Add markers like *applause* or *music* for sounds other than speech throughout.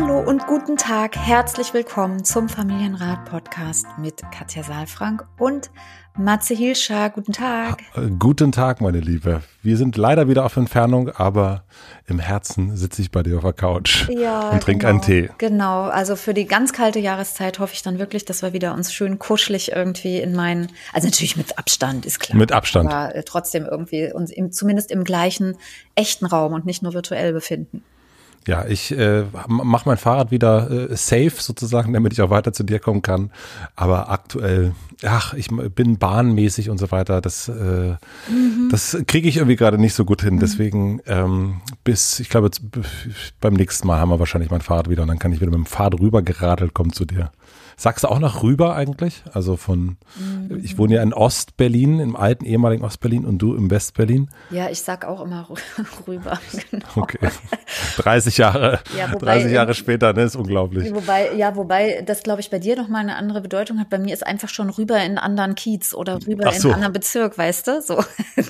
Hallo und guten Tag. Herzlich willkommen zum Familienrat Podcast mit Katja Saalfrank und Matze Hilscher. Guten Tag. Äh, guten Tag, meine Liebe. Wir sind leider wieder auf Entfernung, aber im Herzen sitze ich bei dir auf der Couch ja, und trinke genau, einen Tee. Genau, also für die ganz kalte Jahreszeit hoffe ich dann wirklich, dass wir wieder uns schön kuschelig irgendwie in meinen, also natürlich mit Abstand, ist klar. Mit Abstand. Aber äh, trotzdem irgendwie uns im, zumindest im gleichen echten Raum und nicht nur virtuell befinden. Ja, ich äh, mache mein Fahrrad wieder äh, safe sozusagen, damit ich auch weiter zu dir kommen kann. Aber aktuell, ach, ich bin bahnmäßig und so weiter. Das, äh, mhm. das kriege ich irgendwie gerade nicht so gut hin. Mhm. Deswegen ähm, bis, ich glaube, beim nächsten Mal haben wir wahrscheinlich mein Fahrrad wieder und dann kann ich wieder mit dem Fahrrad rüber geradelt kommen zu dir. Sagst du auch nach rüber eigentlich? Also von, mhm. ich wohne ja in Ostberlin, im alten ehemaligen Ostberlin und du im Westberlin. Ja, ich sag auch immer *laughs* rüber. *laughs* Genau. Okay. *laughs* 30 Jahre, ja, wobei, 30 Jahre später, ne, ist unglaublich. Wobei, ja, wobei das glaube ich bei dir nochmal eine andere Bedeutung hat. Bei mir ist einfach schon rüber in einen anderen Kiez oder rüber so. in einen anderen Bezirk, weißt du? So,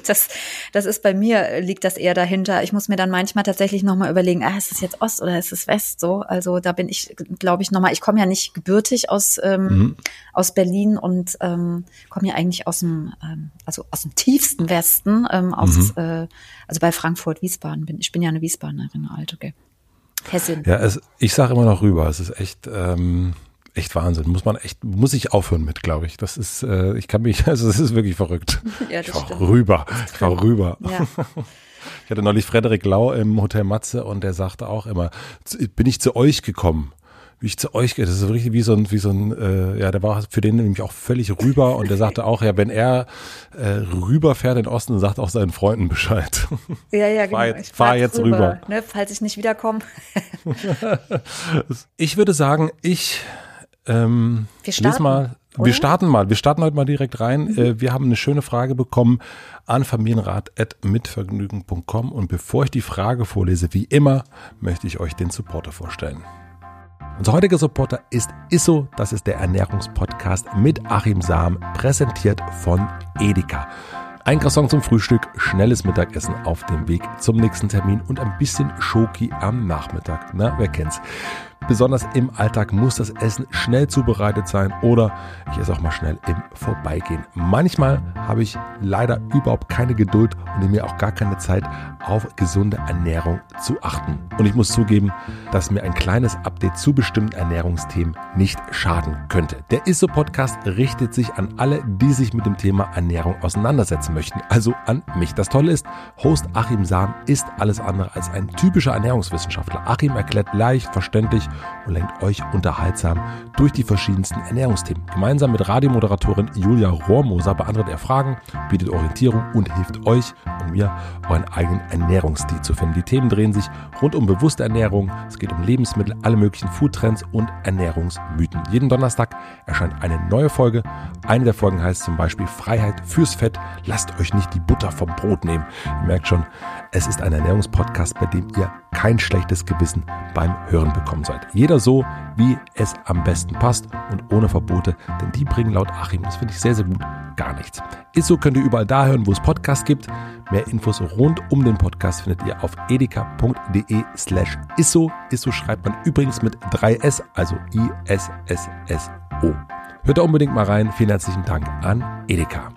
das, das ist bei mir liegt das eher dahinter. Ich muss mir dann manchmal tatsächlich nochmal überlegen, ah, ist es jetzt Ost oder ist es West? So, also da bin ich, glaube ich, nochmal, ich komme ja nicht gebürtig aus aus, ähm, mhm. aus Berlin und ähm, komme ja eigentlich aus dem, ähm, also aus dem tiefsten Westen, ähm, aus, mhm. äh, also bei Frankfurt, Wiesbaden bin. Ich bin ja eine Wiesbadenerin, alte, okay. Hessin. Ja, es, ich sage immer noch rüber. Es ist echt, ähm, echt Wahnsinn. Muss man echt, muss ich aufhören mit, glaube ich. Das ist, äh, ich kann mich, *laughs* also es ist wirklich verrückt. *laughs* ja, das ich war stimmt. rüber. Ich war rüber. Ja. *laughs* Ich hatte neulich Frederik Lau im Hotel Matze und der sagte auch immer, bin ich zu euch gekommen wie ich zu euch gehe. Das ist richtig wie so ein, wie so ein, äh, ja, der war für den nämlich auch völlig rüber und der sagte auch, ja, wenn er äh, rüberfährt in den Osten, sagt auch seinen Freunden Bescheid. *laughs* Ja, ja, genau. Fahr jetzt, fahr jetzt rüber. rüber. Ne, falls ich nicht wiederkomme. *laughs* ich würde sagen, ich ähm, wir starten, mal. Oder? Wir starten mal. Wir starten heute mal direkt rein. Mhm. Äh, wir haben eine schöne Frage bekommen an familienrat.mitvergnügen.com und bevor ich die Frage vorlese, wie immer, möchte ich euch den Supporter vorstellen. Unser heutiger Supporter ist Isso, das ist der Ernährungspodcast mit Achim Sam, präsentiert von Edeka. Ein Croissant zum Frühstück, schnelles Mittagessen auf dem Weg zum nächsten Termin und ein bisschen Schoki am Nachmittag. Na, wer kennt's? Besonders im Alltag muss das Essen schnell zubereitet sein oder ich esse auch mal schnell im Vorbeigehen. Manchmal habe ich leider überhaupt keine Geduld und nehme mir auch gar keine Zeit, auf gesunde Ernährung zu achten. Und ich muss zugeben, dass mir ein kleines Update zu bestimmten Ernährungsthemen nicht schaden könnte. Der ISO-Podcast richtet sich an alle, die sich mit dem Thema Ernährung auseinandersetzen möchten, also an mich. Das Tolle ist, Host Achim Sam ist alles andere als ein typischer Ernährungswissenschaftler. Achim erklärt leicht, verständlich und lenkt euch unterhaltsam durch die verschiedensten Ernährungsthemen. Gemeinsam mit Radiomoderatorin Julia Rohrmoser beantwortet er Fragen, bietet Orientierung und hilft euch und mir, euren eigenen Ernährungsstil zu finden. Die Themen drehen sich rund um bewusste Ernährung, es geht um Lebensmittel, alle möglichen Foodtrends und Ernährungsmythen. Jeden Donnerstag erscheint eine neue Folge. Eine der Folgen heißt zum Beispiel Freiheit fürs Fett. Lasst euch nicht die Butter vom Brot nehmen. Ihr merkt schon, es ist ein Ernährungspodcast, bei dem ihr kein schlechtes Gewissen beim Hören bekommen seid. Jeder so, wie es am besten passt und ohne Verbote, denn die bringen laut Achim, das finde ich sehr, sehr gut, gar nichts. Ist so könnt ihr überall da hören, wo es Podcasts gibt. Mehr Infos rund um den Podcast findet ihr auf edeka.de slash isso. Isso schreibt man übrigens mit 3S, also I-S-S-S-O. Hört da unbedingt mal rein. Vielen herzlichen Dank an Edeka.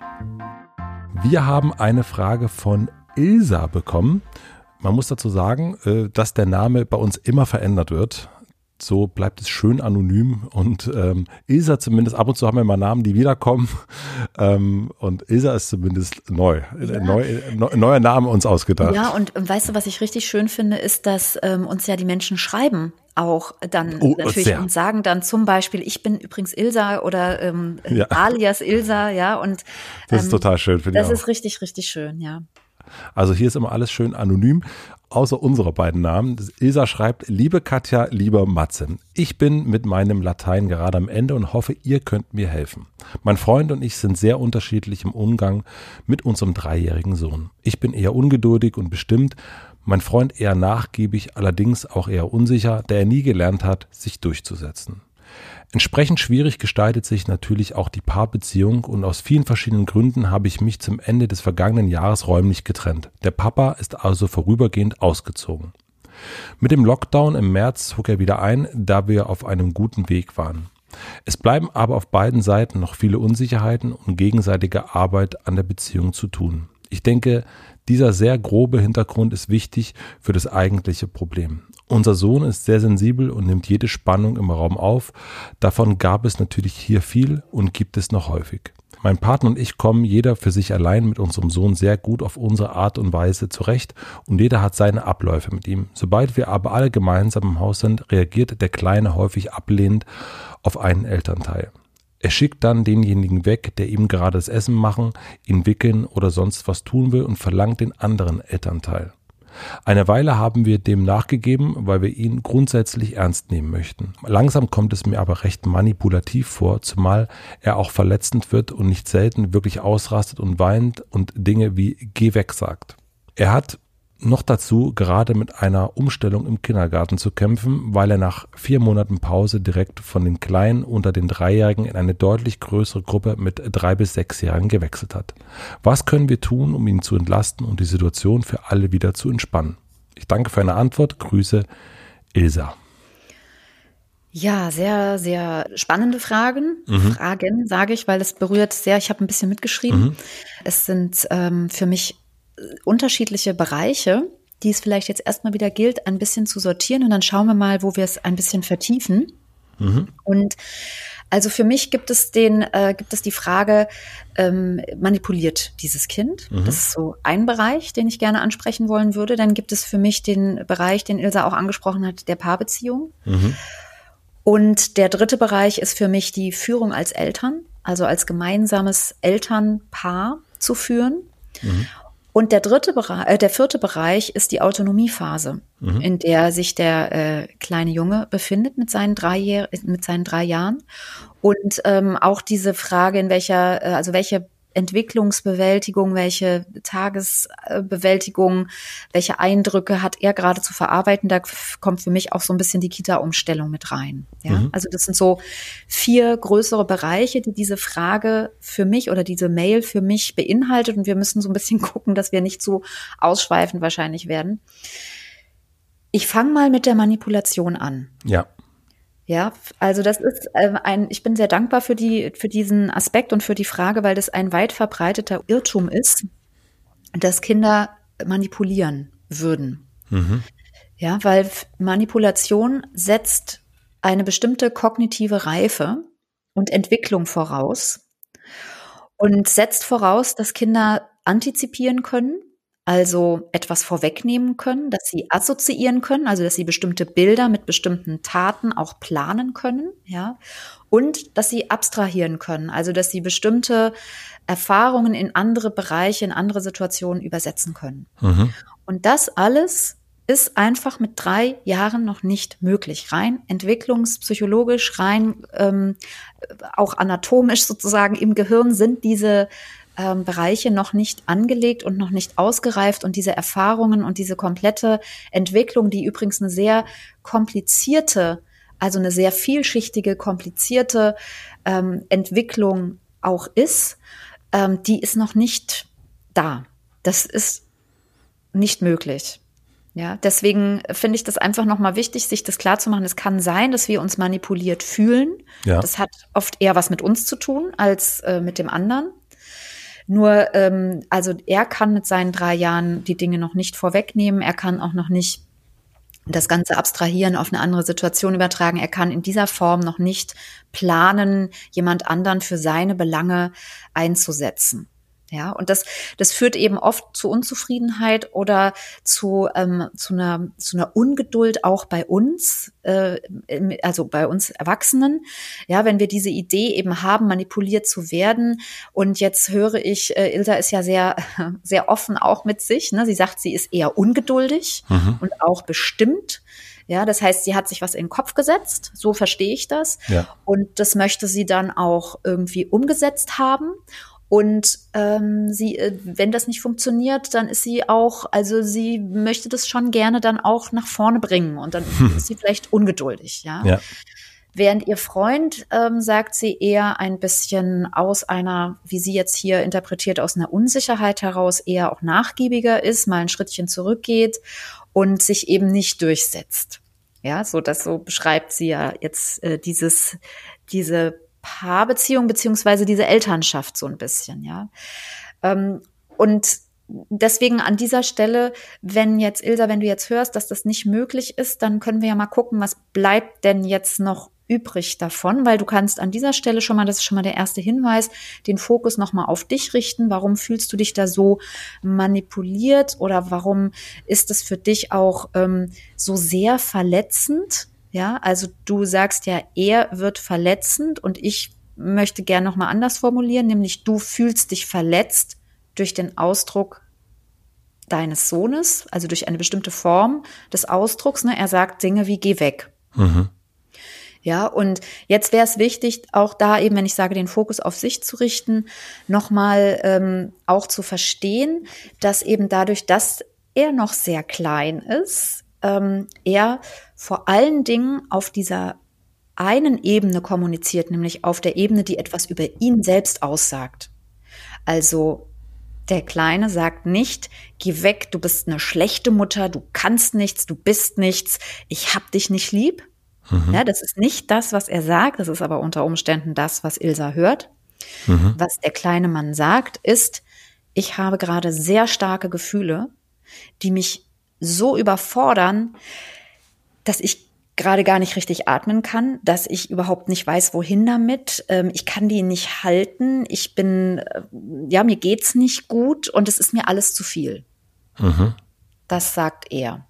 Wir haben eine Frage von Ilsa bekommen. Man muss dazu sagen, äh, dass der Name bei uns immer verändert wird. so bleibt es schön anonym und ähm, Ilsa zumindest, ab und zu haben wir mal Namen, die wiederkommen *laughs* ähm, und Ilsa ist zumindest neu, ja. neu, neu, neuer Name uns ausgedacht. Ja, und weißt du, was ich richtig schön finde, ist, dass ähm, uns ja die Menschen schreiben auch dann oh, natürlich sehr. und sagen dann zum Beispiel, ich bin übrigens Ilsa oder ähm, ja. alias Ilsa, ja, und das ist ähm, total schön, finde ich. Das ist richtig, richtig schön, ja. Also hier ist immer alles schön anonym, außer unserer beiden Namen. Ilsa schreibt, liebe Katja, lieber Matze, ich bin mit meinem Latein gerade am Ende und hoffe, ihr könnt mir helfen. Mein Freund und ich sind sehr unterschiedlich im Umgang mit unserem dreijährigen Sohn. Ich bin eher ungeduldig und bestimmt, mein Freund eher nachgiebig, allerdings auch eher unsicher, da er nie gelernt hat, sich durchzusetzen. Entsprechend schwierig gestaltet sich natürlich auch die Paarbeziehung und aus vielen verschiedenen Gründen habe ich mich zum Ende des vergangenen Jahres räumlich getrennt. Der Papa ist also vorübergehend ausgezogen. Mit dem Lockdown im März zog er wieder ein, da wir auf einem guten Weg waren. Es bleiben aber auf beiden Seiten noch viele Unsicherheiten und gegenseitige Arbeit an der Beziehung zu tun. Ich denke, dieser sehr grobe Hintergrund ist wichtig für das eigentliche Problem. Unser Sohn ist sehr sensibel und nimmt jede Spannung im Raum auf. Davon gab es natürlich hier viel und gibt es noch häufig. Mein Partner und ich kommen jeder für sich allein mit unserem Sohn sehr gut auf unsere Art und Weise zurecht und jeder hat seine Abläufe mit ihm. Sobald wir aber alle gemeinsam im Haus sind, reagiert der Kleine häufig ablehnend auf einen Elternteil. Er schickt dann denjenigen weg, der ihm gerade das Essen machen, ihn wickeln oder sonst was tun will und verlangt den anderen Elternteil. Eine Weile haben wir dem nachgegeben, weil wir ihn grundsätzlich ernst nehmen möchten. Langsam kommt es mir aber recht manipulativ vor, zumal er auch verletzend wird und nicht selten wirklich ausrastet und weint und Dinge wie geh weg sagt. Er hat noch dazu gerade mit einer Umstellung im Kindergarten zu kämpfen, weil er nach vier Monaten Pause direkt von den Kleinen unter den Dreijährigen in eine deutlich größere Gruppe mit drei bis sechsjährigen gewechselt hat. Was können wir tun, um ihn zu entlasten und die Situation für alle wieder zu entspannen? Ich danke für eine Antwort. Grüße, Ilsa. Ja, sehr, sehr spannende Fragen. Mhm. Fragen, sage ich, weil es berührt sehr. Ich habe ein bisschen mitgeschrieben. Mhm. Es sind ähm, für mich unterschiedliche Bereiche, die es vielleicht jetzt erstmal wieder gilt, ein bisschen zu sortieren und dann schauen wir mal, wo wir es ein bisschen vertiefen. Mhm. Und also für mich gibt es den, äh, gibt es die Frage, ähm, manipuliert dieses Kind? Mhm. Das ist so ein Bereich, den ich gerne ansprechen wollen würde. Dann gibt es für mich den Bereich, den Ilsa auch angesprochen hat, der Paarbeziehung. Mhm. Und der dritte Bereich ist für mich die Führung als Eltern, also als gemeinsames Elternpaar zu führen. Mhm. Und der dritte Bereich, äh, der vierte Bereich ist die Autonomiephase, mhm. in der sich der äh, kleine Junge befindet mit seinen drei, Jahr, mit seinen drei Jahren. Und ähm, auch diese Frage, in welcher, äh, also welche Entwicklungsbewältigung, welche Tagesbewältigung, welche Eindrücke hat er gerade zu verarbeiten. Da kommt für mich auch so ein bisschen die Kita-Umstellung mit rein. Ja? Mhm. Also das sind so vier größere Bereiche, die diese Frage für mich oder diese Mail für mich beinhaltet. Und wir müssen so ein bisschen *laughs* gucken, dass wir nicht zu ausschweifend wahrscheinlich werden. Ich fange mal mit der Manipulation an. Ja. Ja, also das ist äh, ein, ich bin sehr dankbar für die, für diesen Aspekt und für die Frage, weil das ein weit verbreiteter Irrtum ist, dass Kinder manipulieren würden. Mhm. Ja, weil Manipulation setzt eine bestimmte kognitive Reife und Entwicklung voraus und setzt voraus, dass Kinder antizipieren können, also etwas vorwegnehmen können, dass sie assoziieren können, also dass sie bestimmte Bilder mit bestimmten Taten auch planen können, ja, und dass sie abstrahieren können, also dass sie bestimmte Erfahrungen in andere Bereiche, in andere Situationen übersetzen können. Mhm. Und das alles ist einfach mit drei Jahren noch nicht möglich. Rein entwicklungspsychologisch, rein ähm, auch anatomisch sozusagen im Gehirn sind diese ähm, Bereiche noch nicht angelegt und noch nicht ausgereift und diese Erfahrungen und diese komplette Entwicklung, die übrigens eine sehr komplizierte, also eine sehr vielschichtige, komplizierte ähm, Entwicklung auch ist, ähm, die ist noch nicht da. Das ist nicht möglich. Ja, deswegen finde ich das einfach nochmal wichtig, sich das klarzumachen. Es kann sein, dass wir uns manipuliert fühlen. Ja. Das hat oft eher was mit uns zu tun als äh, mit dem anderen. Nur, ähm, also er kann mit seinen drei Jahren die Dinge noch nicht vorwegnehmen. Er kann auch noch nicht das Ganze abstrahieren, auf eine andere Situation übertragen. Er kann in dieser Form noch nicht planen, jemand anderen für seine Belange einzusetzen. Ja, und das, das führt eben oft zu Unzufriedenheit oder zu, ähm, zu, einer, zu einer Ungeduld auch bei uns, äh, also bei uns Erwachsenen. Ja, wenn wir diese Idee eben haben, manipuliert zu werden. Und jetzt höre ich, äh, Ilsa ist ja sehr, *laughs* sehr offen auch mit sich. Ne? Sie sagt, sie ist eher ungeduldig mhm. und auch bestimmt. Ja, das heißt, sie hat sich was in den Kopf gesetzt, so verstehe ich das. Ja. Und das möchte sie dann auch irgendwie umgesetzt haben. Und ähm, sie, äh, wenn das nicht funktioniert, dann ist sie auch, also sie möchte das schon gerne dann auch nach vorne bringen und dann hm. ist sie vielleicht ungeduldig, ja. ja. Während ihr Freund, ähm, sagt sie eher ein bisschen aus einer, wie sie jetzt hier interpretiert, aus einer Unsicherheit heraus eher auch nachgiebiger ist, mal ein Schrittchen zurückgeht und sich eben nicht durchsetzt. Ja, so das so beschreibt sie ja jetzt äh, dieses, diese Paarbeziehung beziehungsweise diese Elternschaft so ein bisschen, ja. Ähm, und deswegen an dieser Stelle, wenn jetzt, Ilsa, wenn du jetzt hörst, dass das nicht möglich ist, dann können wir ja mal gucken, was bleibt denn jetzt noch übrig davon, weil du kannst an dieser Stelle schon mal, das ist schon mal der erste Hinweis, den Fokus nochmal auf dich richten. Warum fühlst du dich da so manipuliert oder warum ist es für dich auch ähm, so sehr verletzend? Ja, also du sagst ja, er wird verletzend und ich möchte gern nochmal anders formulieren, nämlich du fühlst dich verletzt durch den Ausdruck deines Sohnes, also durch eine bestimmte Form des Ausdrucks. Ne? Er sagt Dinge wie geh weg. Mhm. Ja, und jetzt wäre es wichtig, auch da eben, wenn ich sage, den Fokus auf sich zu richten, nochmal ähm, auch zu verstehen, dass eben dadurch, dass er noch sehr klein ist, ähm, er vor allen Dingen auf dieser einen Ebene kommuniziert, nämlich auf der Ebene, die etwas über ihn selbst aussagt. Also der Kleine sagt nicht, geh weg, du bist eine schlechte Mutter, du kannst nichts, du bist nichts, ich hab dich nicht lieb. Mhm. Ja, das ist nicht das, was er sagt, das ist aber unter Umständen das, was Ilsa hört. Mhm. Was der kleine Mann sagt, ist, ich habe gerade sehr starke Gefühle, die mich so überfordern, dass ich gerade gar nicht richtig atmen kann, dass ich überhaupt nicht weiß, wohin damit. Ähm, ich kann die nicht halten. Ich bin, äh, ja, mir geht's nicht gut und es ist mir alles zu viel. Mhm. Das sagt er.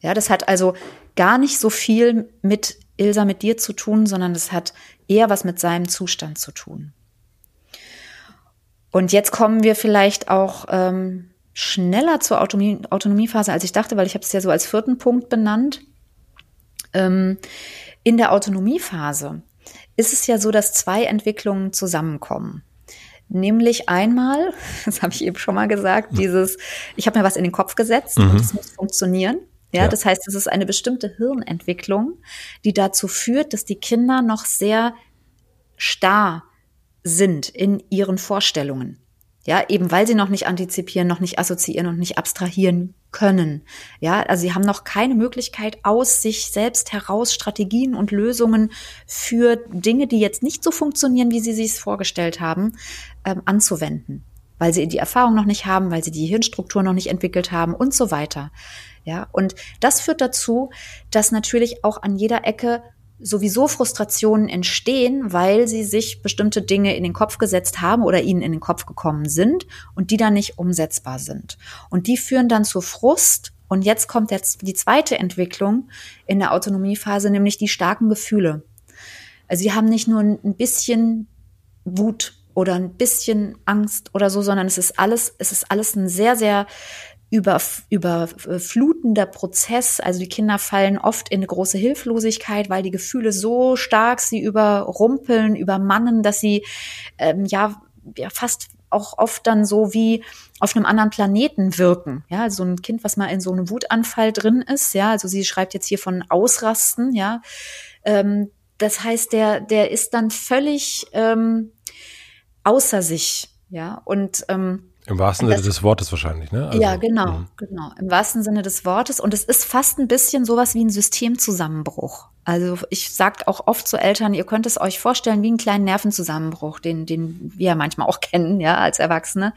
Ja, das hat also gar nicht so viel mit Ilsa, mit dir zu tun, sondern das hat eher was mit seinem Zustand zu tun. Und jetzt kommen wir vielleicht auch ähm, schneller zur Autonomie, Autonomiephase, als ich dachte, weil ich habe es ja so als vierten Punkt benannt. Ähm, in der Autonomiephase ist es ja so, dass zwei Entwicklungen zusammenkommen. Nämlich einmal, *laughs* das habe ich eben schon mal gesagt, mhm. dieses, ich habe mir was in den Kopf gesetzt mhm. und es muss funktionieren. Ja, ja, das heißt, es ist eine bestimmte Hirnentwicklung, die dazu führt, dass die Kinder noch sehr starr sind in ihren Vorstellungen. Ja, eben weil sie noch nicht antizipieren, noch nicht assoziieren und nicht abstrahieren können. Ja, also sie haben noch keine Möglichkeit aus sich selbst heraus Strategien und Lösungen für Dinge, die jetzt nicht so funktionieren, wie sie sich es vorgestellt haben, ähm, anzuwenden. Weil sie die Erfahrung noch nicht haben, weil sie die Hirnstruktur noch nicht entwickelt haben und so weiter. Ja, und das führt dazu, dass natürlich auch an jeder Ecke sowieso Frustrationen entstehen, weil sie sich bestimmte Dinge in den Kopf gesetzt haben oder ihnen in den Kopf gekommen sind und die dann nicht umsetzbar sind. Und die führen dann zu Frust. Und jetzt kommt jetzt die zweite Entwicklung in der Autonomiephase, nämlich die starken Gefühle. Also sie haben nicht nur ein bisschen Wut oder ein bisschen Angst oder so, sondern es ist alles, es ist alles ein sehr, sehr über, überflutender Prozess. Also die Kinder fallen oft in eine große Hilflosigkeit, weil die Gefühle so stark sie überrumpeln, übermannen, dass sie ähm, ja, ja fast auch oft dann so wie auf einem anderen Planeten wirken. Ja, so ein Kind, was mal in so einem Wutanfall drin ist, ja, also sie schreibt jetzt hier von Ausrasten, ja. Ähm, das heißt, der, der ist dann völlig ähm, außer sich, ja. Und ähm, im wahrsten Sinne des Wortes wahrscheinlich, ne? Also, ja, genau, mh. genau. Im wahrsten Sinne des Wortes. Und es ist fast ein bisschen sowas wie ein Systemzusammenbruch. Also ich sage auch oft zu Eltern, ihr könnt es euch vorstellen wie einen kleinen Nervenzusammenbruch, den, den wir ja manchmal auch *laughs* kennen, ja, als Erwachsene.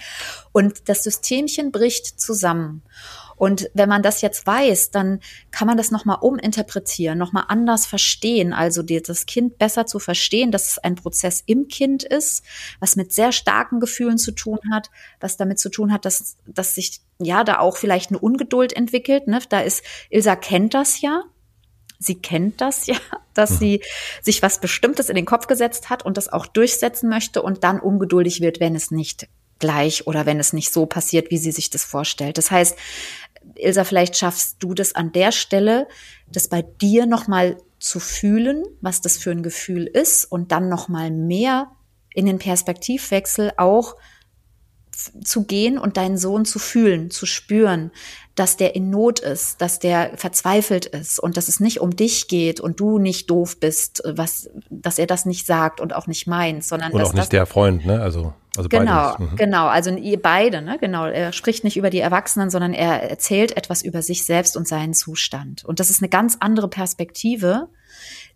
Und das Systemchen bricht zusammen. Und wenn man das jetzt weiß, dann kann man das nochmal uminterpretieren, nochmal anders verstehen. Also die, das Kind besser zu verstehen, dass es ein Prozess im Kind ist, was mit sehr starken Gefühlen zu tun hat, was damit zu tun hat, dass, dass sich ja da auch vielleicht eine Ungeduld entwickelt. Ne? Da ist, Ilsa kennt das ja. Sie kennt das ja, *laughs* dass mhm. sie sich was Bestimmtes in den Kopf gesetzt hat und das auch durchsetzen möchte und dann ungeduldig wird, wenn es nicht gleich oder wenn es nicht so passiert, wie sie sich das vorstellt. Das heißt, Ilsa, vielleicht schaffst du das an der Stelle, das bei dir nochmal zu fühlen, was das für ein Gefühl ist und dann nochmal mehr in den Perspektivwechsel auch zu gehen und deinen Sohn zu fühlen, zu spüren, dass der in Not ist, dass der verzweifelt ist und dass es nicht um dich geht und du nicht doof bist, was, dass er das nicht sagt und auch nicht meint, sondern und auch nicht der Freund, ne? Also also genau, mhm. genau. Also ihr beide, ne? Genau. Er spricht nicht über die Erwachsenen, sondern er erzählt etwas über sich selbst und seinen Zustand. Und das ist eine ganz andere Perspektive,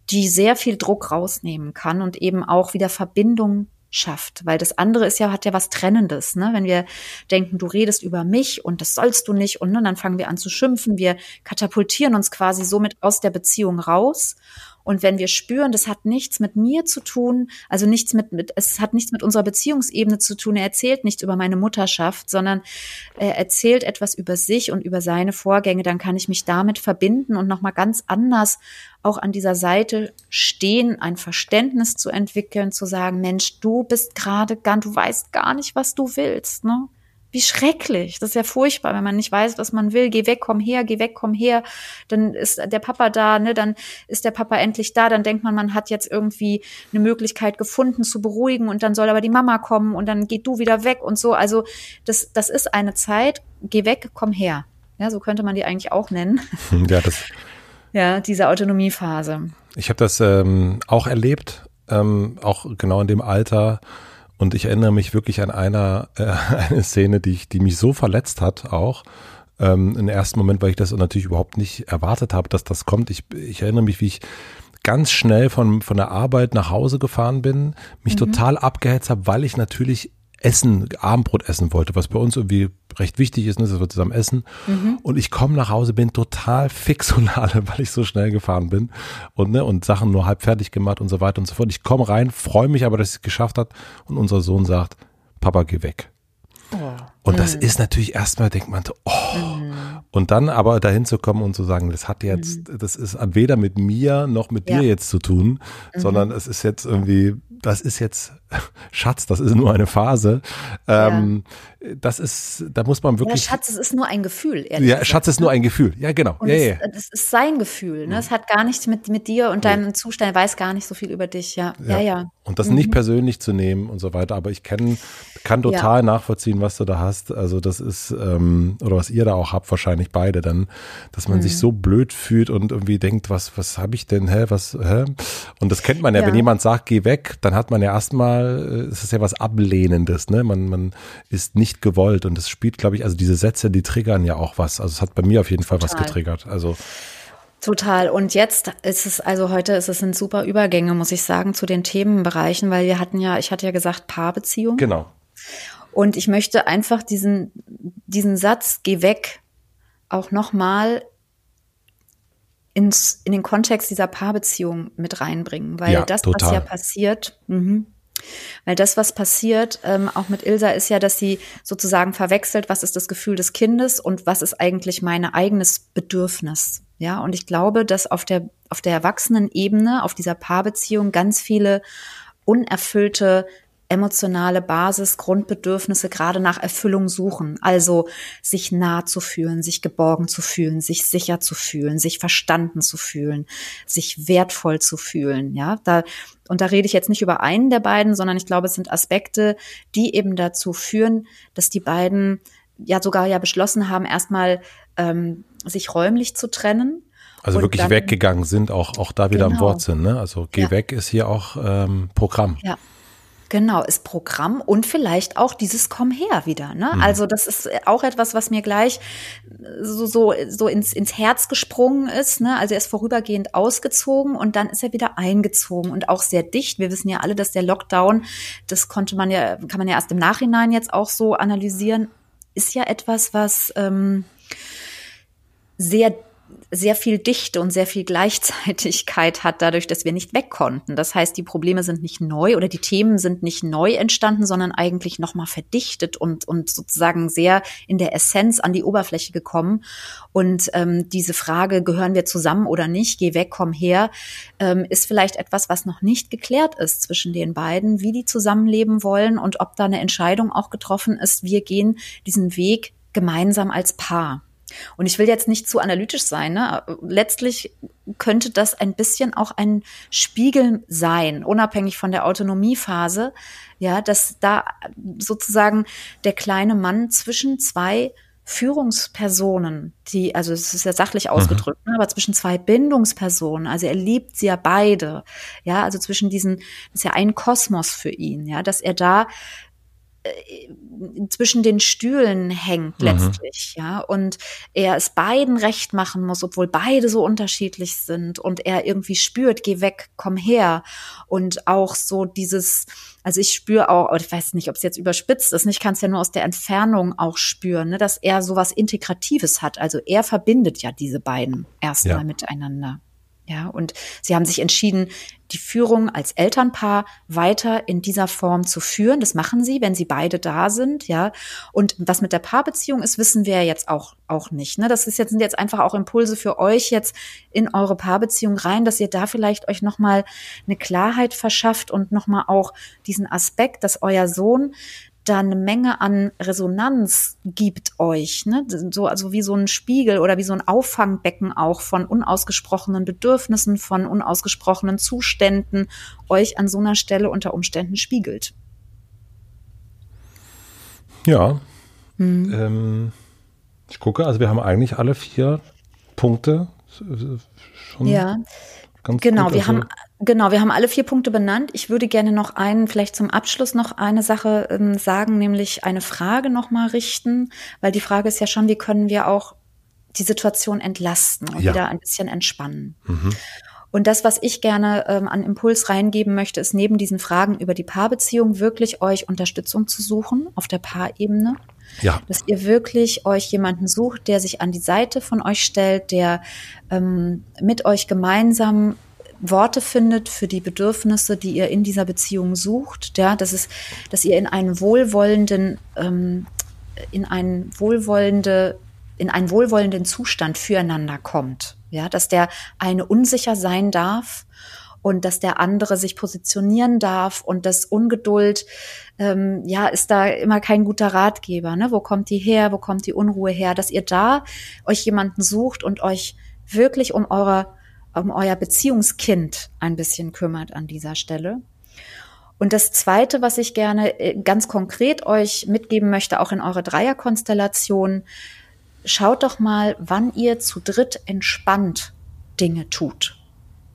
die sehr viel Druck rausnehmen kann und eben auch wieder Verbindung schafft, weil das andere ist ja hat ja was Trennendes, ne? Wenn wir denken, du redest über mich und das sollst du nicht und ne, dann fangen wir an zu schimpfen, wir katapultieren uns quasi somit aus der Beziehung raus und wenn wir spüren, das hat nichts mit mir zu tun, also nichts mit, mit es hat nichts mit unserer Beziehungsebene zu tun. Er erzählt nichts über meine Mutterschaft, sondern er erzählt etwas über sich und über seine Vorgänge. Dann kann ich mich damit verbinden und nochmal ganz anders auch an dieser Seite stehen, ein Verständnis zu entwickeln, zu sagen, Mensch, du bist gerade ganz, du weißt gar nicht, was du willst, ne? Wie schrecklich. Das ist ja furchtbar, wenn man nicht weiß, was man will. Geh weg, komm her, geh weg, komm her. Dann ist der Papa da, ne? Dann ist der Papa endlich da. Dann denkt man, man hat jetzt irgendwie eine Möglichkeit gefunden zu beruhigen und dann soll aber die Mama kommen und dann geh du wieder weg und so. Also das, das ist eine Zeit. Geh weg, komm her. Ja, so könnte man die eigentlich auch nennen. *laughs* Ja, das. ja, diese Autonomiephase. Ich habe das ähm, auch erlebt, ähm, auch genau in dem Alter und ich erinnere mich wirklich an einer äh, *laughs* eine Szene, die, ich, die mich so verletzt hat, auch. Ähm, Im ersten Moment, weil ich das natürlich überhaupt nicht erwartet habe, dass das kommt. Ich, ich erinnere mich, wie ich ganz schnell von, von der Arbeit nach Hause gefahren bin, mich mhm. total abgehetzt habe, weil ich natürlich Essen, Abendbrot essen wollte, was bei uns irgendwie recht wichtig ist, ne, dass wir zusammen essen. Mhm. Und ich komme nach Hause, bin total *laughs* fix und alle, weil ich so schnell gefahren bin und, ne, und Sachen nur halb fertig gemacht und so weiter und so fort. Ich komme rein, freue mich aber, dass es geschafft hat und unser Sohn sagt, Papa, geh weg. Oh. Und das mhm. ist natürlich erstmal, denkt man, oh. Mhm. Und dann aber dahin zu kommen und zu sagen, das hat jetzt, mhm. das ist weder mit mir noch mit ja. dir jetzt zu tun, mhm. sondern es ist jetzt irgendwie das ist jetzt *laughs* Schatz, das ist nur eine Phase. Ähm, ja. Das ist, da muss man wirklich. Ja, Schatz, es ist nur ein Gefühl. Ehrlich ja, gesagt. Schatz ist nur ein Gefühl. Ja, genau. Und ja, das, ja. das ist sein Gefühl. Ne? Es hat gar nichts mit, mit dir und deinem Zustand. Weiß gar nicht so viel über dich. Ja, ja, ja. Und das mhm. nicht persönlich zu nehmen und so weiter. Aber ich kenn, kann total nachvollziehen, was du da hast. Also das ist, ähm, oder was ihr da auch habt, wahrscheinlich beide dann, dass man mhm. sich so blöd fühlt und irgendwie denkt, was, was habe ich denn, hä, was, hä? Und das kennt man ja, wenn jemand sagt, geh weg, dann hat man ja erstmal, äh, es ist ja was Ablehnendes, ne? Man, man ist nicht gewollt und es spielt, glaube ich, also diese Sätze, die triggern ja auch was. Also es hat bei mir auf jeden Fall Total. was getriggert. Also Total. Und jetzt ist es, also heute ist es sind super Übergänge, muss ich sagen, zu den Themenbereichen, weil wir hatten ja, ich hatte ja gesagt, Paarbeziehung. Genau. Und ich möchte einfach diesen, diesen Satz, geh weg, auch nochmal ins, in den Kontext dieser Paarbeziehung mit reinbringen, weil ja, das, total. was ja passiert, mh, weil das, was passiert, ähm, auch mit Ilsa, ist ja, dass sie sozusagen verwechselt, was ist das Gefühl des Kindes und was ist eigentlich mein eigenes Bedürfnis. Ja, und ich glaube, dass auf der, auf der Erwachsenenebene, auf dieser Paarbeziehung ganz viele unerfüllte emotionale Basis, Grundbedürfnisse gerade nach Erfüllung suchen. Also sich nah zu fühlen, sich geborgen zu fühlen, sich sicher zu fühlen, sich verstanden zu fühlen, sich wertvoll zu fühlen. Ja, da, und da rede ich jetzt nicht über einen der beiden, sondern ich glaube, es sind Aspekte, die eben dazu führen, dass die beiden ja sogar ja beschlossen haben, erstmal ähm, sich räumlich zu trennen. Also wirklich dann, weggegangen sind, auch, auch da wieder genau. am Wort sind. Ne? Also geh ja. weg ist hier auch ähm, Programm. Ja, Genau, ist Programm und vielleicht auch dieses Komm her wieder. Ne? Mhm. Also das ist auch etwas, was mir gleich so, so, so ins, ins Herz gesprungen ist. Ne? Also er ist vorübergehend ausgezogen und dann ist er wieder eingezogen und auch sehr dicht. Wir wissen ja alle, dass der Lockdown, das konnte man ja, kann man ja erst im Nachhinein jetzt auch so analysieren, ist ja etwas, was ähm, sehr sehr viel Dichte und sehr viel Gleichzeitigkeit hat, dadurch, dass wir nicht weg konnten. Das heißt, die Probleme sind nicht neu oder die Themen sind nicht neu entstanden, sondern eigentlich nochmal verdichtet und, und sozusagen sehr in der Essenz an die Oberfläche gekommen. Und ähm, diese Frage, gehören wir zusammen oder nicht, geh weg, komm her, ähm, ist vielleicht etwas, was noch nicht geklärt ist zwischen den beiden, wie die zusammenleben wollen und ob da eine Entscheidung auch getroffen ist, wir gehen diesen Weg gemeinsam als Paar. Und ich will jetzt nicht zu analytisch sein. Ne? Letztlich könnte das ein bisschen auch ein Spiegel sein, unabhängig von der Autonomiephase, ja, dass da sozusagen der kleine Mann zwischen zwei Führungspersonen, die, also es ist ja sachlich mhm. ausgedrückt, mhm. aber zwischen zwei Bindungspersonen, also er liebt sie ja beide, ja, also zwischen diesen, das ist ja ein Kosmos für ihn, ja, dass er da zwischen den Stühlen hängt mhm. letztlich, ja, und er es beiden recht machen muss, obwohl beide so unterschiedlich sind und er irgendwie spürt, geh weg, komm her und auch so dieses, also ich spüre auch, ich weiß nicht, ob es jetzt überspitzt ist, ich kann es ja nur aus der Entfernung auch spüren, ne, dass er sowas Integratives hat, also er verbindet ja diese beiden erstmal ja. miteinander. Ja, und sie haben sich entschieden, die Führung als Elternpaar weiter in dieser Form zu führen. Das machen sie, wenn sie beide da sind, ja. Und was mit der Paarbeziehung ist, wissen wir jetzt auch, auch nicht. Ne? Das ist jetzt, sind jetzt einfach auch Impulse für euch jetzt in eure Paarbeziehung rein, dass ihr da vielleicht euch nochmal eine Klarheit verschafft und nochmal auch diesen Aspekt, dass euer Sohn da eine Menge an Resonanz gibt euch, ne? So, also wie so ein Spiegel oder wie so ein Auffangbecken auch von unausgesprochenen Bedürfnissen, von unausgesprochenen Zuständen euch an so einer Stelle unter Umständen spiegelt. Ja. Hm. Ähm, ich gucke, also wir haben eigentlich alle vier Punkte schon. Ja. Ganz genau, gut. wir also haben Genau, wir haben alle vier Punkte benannt. Ich würde gerne noch einen, vielleicht zum Abschluss noch eine Sache ähm, sagen, nämlich eine Frage nochmal richten, weil die Frage ist ja schon, wie können wir auch die Situation entlasten und ja. wieder ein bisschen entspannen. Mhm. Und das, was ich gerne ähm, an Impuls reingeben möchte, ist neben diesen Fragen über die Paarbeziehung wirklich euch Unterstützung zu suchen auf der Paarebene. Ja. Dass ihr wirklich euch jemanden sucht, der sich an die Seite von euch stellt, der ähm, mit euch gemeinsam Worte findet für die Bedürfnisse, die ihr in dieser Beziehung sucht. Ja, das ist, dass ihr in einen wohlwollenden, ähm, in einen wohlwollende, in einen wohlwollenden Zustand füreinander kommt. Ja, dass der eine unsicher sein darf und dass der andere sich positionieren darf und das Ungeduld, ähm, ja, ist da immer kein guter Ratgeber. Ne? Wo kommt die her? Wo kommt die Unruhe her? Dass ihr da euch jemanden sucht und euch wirklich um eure um euer Beziehungskind ein bisschen kümmert an dieser Stelle. Und das Zweite, was ich gerne äh, ganz konkret euch mitgeben möchte, auch in eure Dreierkonstellation, schaut doch mal, wann ihr zu dritt entspannt Dinge tut.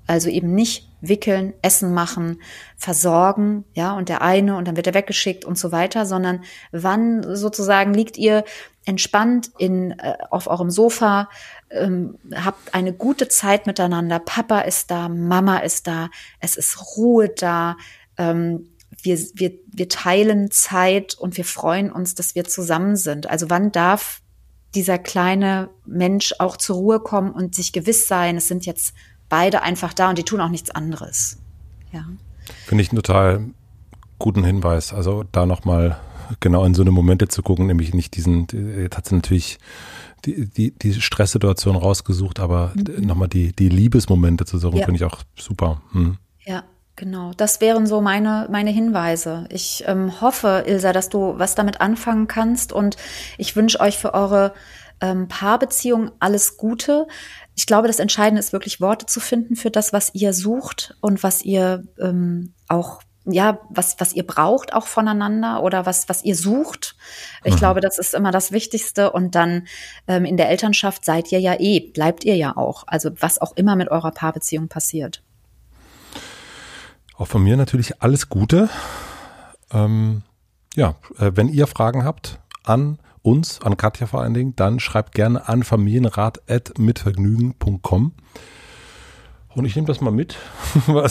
Also eben nicht wickeln, Essen machen, versorgen, ja, und der eine und dann wird er weggeschickt und so weiter, sondern wann sozusagen liegt ihr entspannt in, äh, auf eurem Sofa, ähm, habt eine gute Zeit miteinander. Papa ist da, Mama ist da, es ist Ruhe da. Ähm, wir, wir, wir teilen Zeit und wir freuen uns, dass wir zusammen sind. Also wann darf dieser kleine Mensch auch zur Ruhe kommen und sich gewiss sein, es sind jetzt beide einfach da und die tun auch nichts anderes. Ja. Finde ich einen total guten Hinweis. Also da nochmal genau in so eine Momente zu gucken, nämlich nicht diesen, jetzt hat sie natürlich die, die, die Stresssituation rausgesucht, aber mhm. nochmal die, die Liebesmomente zu suchen, ja. finde ich auch super. Hm. Ja, genau. Das wären so meine, meine Hinweise. Ich ähm, hoffe, Ilsa, dass du was damit anfangen kannst und ich wünsche euch für eure ähm, Paarbeziehung alles Gute. Ich glaube, das Entscheidende ist wirklich Worte zu finden für das, was ihr sucht und was ihr ähm, auch ja, was, was ihr braucht auch voneinander oder was, was ihr sucht. Ich mhm. glaube, das ist immer das Wichtigste. Und dann ähm, in der Elternschaft seid ihr ja eh, bleibt ihr ja auch. Also was auch immer mit eurer Paarbeziehung passiert. Auch von mir natürlich alles Gute. Ähm, ja, äh, wenn ihr Fragen habt an uns, an Katja vor allen Dingen, dann schreibt gerne an familienrat.mitvergnügen.com. Und ich nehme das mal mit. *laughs* ja.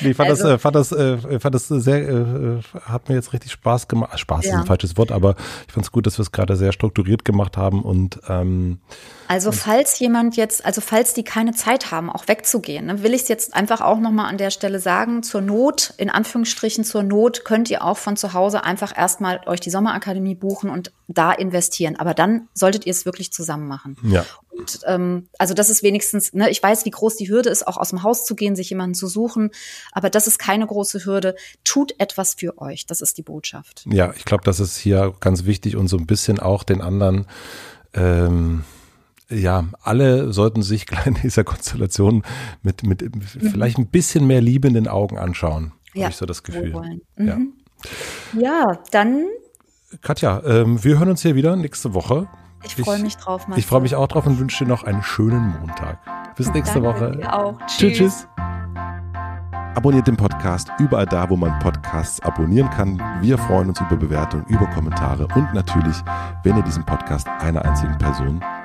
Nee, ich fand also, das, äh, fand das, äh, fand das sehr, äh, hat mir jetzt richtig Spaß gemacht. Spaß ja. ist ein falsches Wort, aber ich fand es gut, dass wir es gerade sehr strukturiert gemacht haben und ähm, also falls jemand jetzt, also falls die keine Zeit haben, auch wegzugehen, ne, will ich es jetzt einfach auch nochmal an der Stelle sagen, zur Not, in Anführungsstrichen zur Not, könnt ihr auch von zu Hause einfach erstmal euch die Sommerakademie buchen und da investieren. Aber dann solltet ihr es wirklich zusammen machen. Ja. Und, ähm, also das ist wenigstens, ne, ich weiß, wie groß die Hürde ist, auch aus dem Haus zu gehen, sich jemanden zu suchen, aber das ist keine große Hürde. Tut etwas für euch, das ist die Botschaft. Ja, ich glaube, das ist hier ganz wichtig und so ein bisschen auch den anderen ähm, ja, alle sollten sich *laughs* in dieser Konstellation mit, mit mhm. vielleicht ein bisschen mehr Liebe in den Augen anschauen. Ja. Habe ich so das Gefühl. Mhm. Ja. ja, dann. Katja, ähm, wir hören uns hier wieder nächste Woche. Ich freue mich drauf. Marcel. Ich freue mich auch drauf und wünsche dir noch einen schönen Montag. Bis nächste Danke Woche. Dir auch. Tschüss. tschüss. Abonniert den Podcast überall da, wo man Podcasts abonnieren kann. Wir freuen uns über Bewertungen, über Kommentare und natürlich, wenn ihr diesen Podcast einer einzigen Person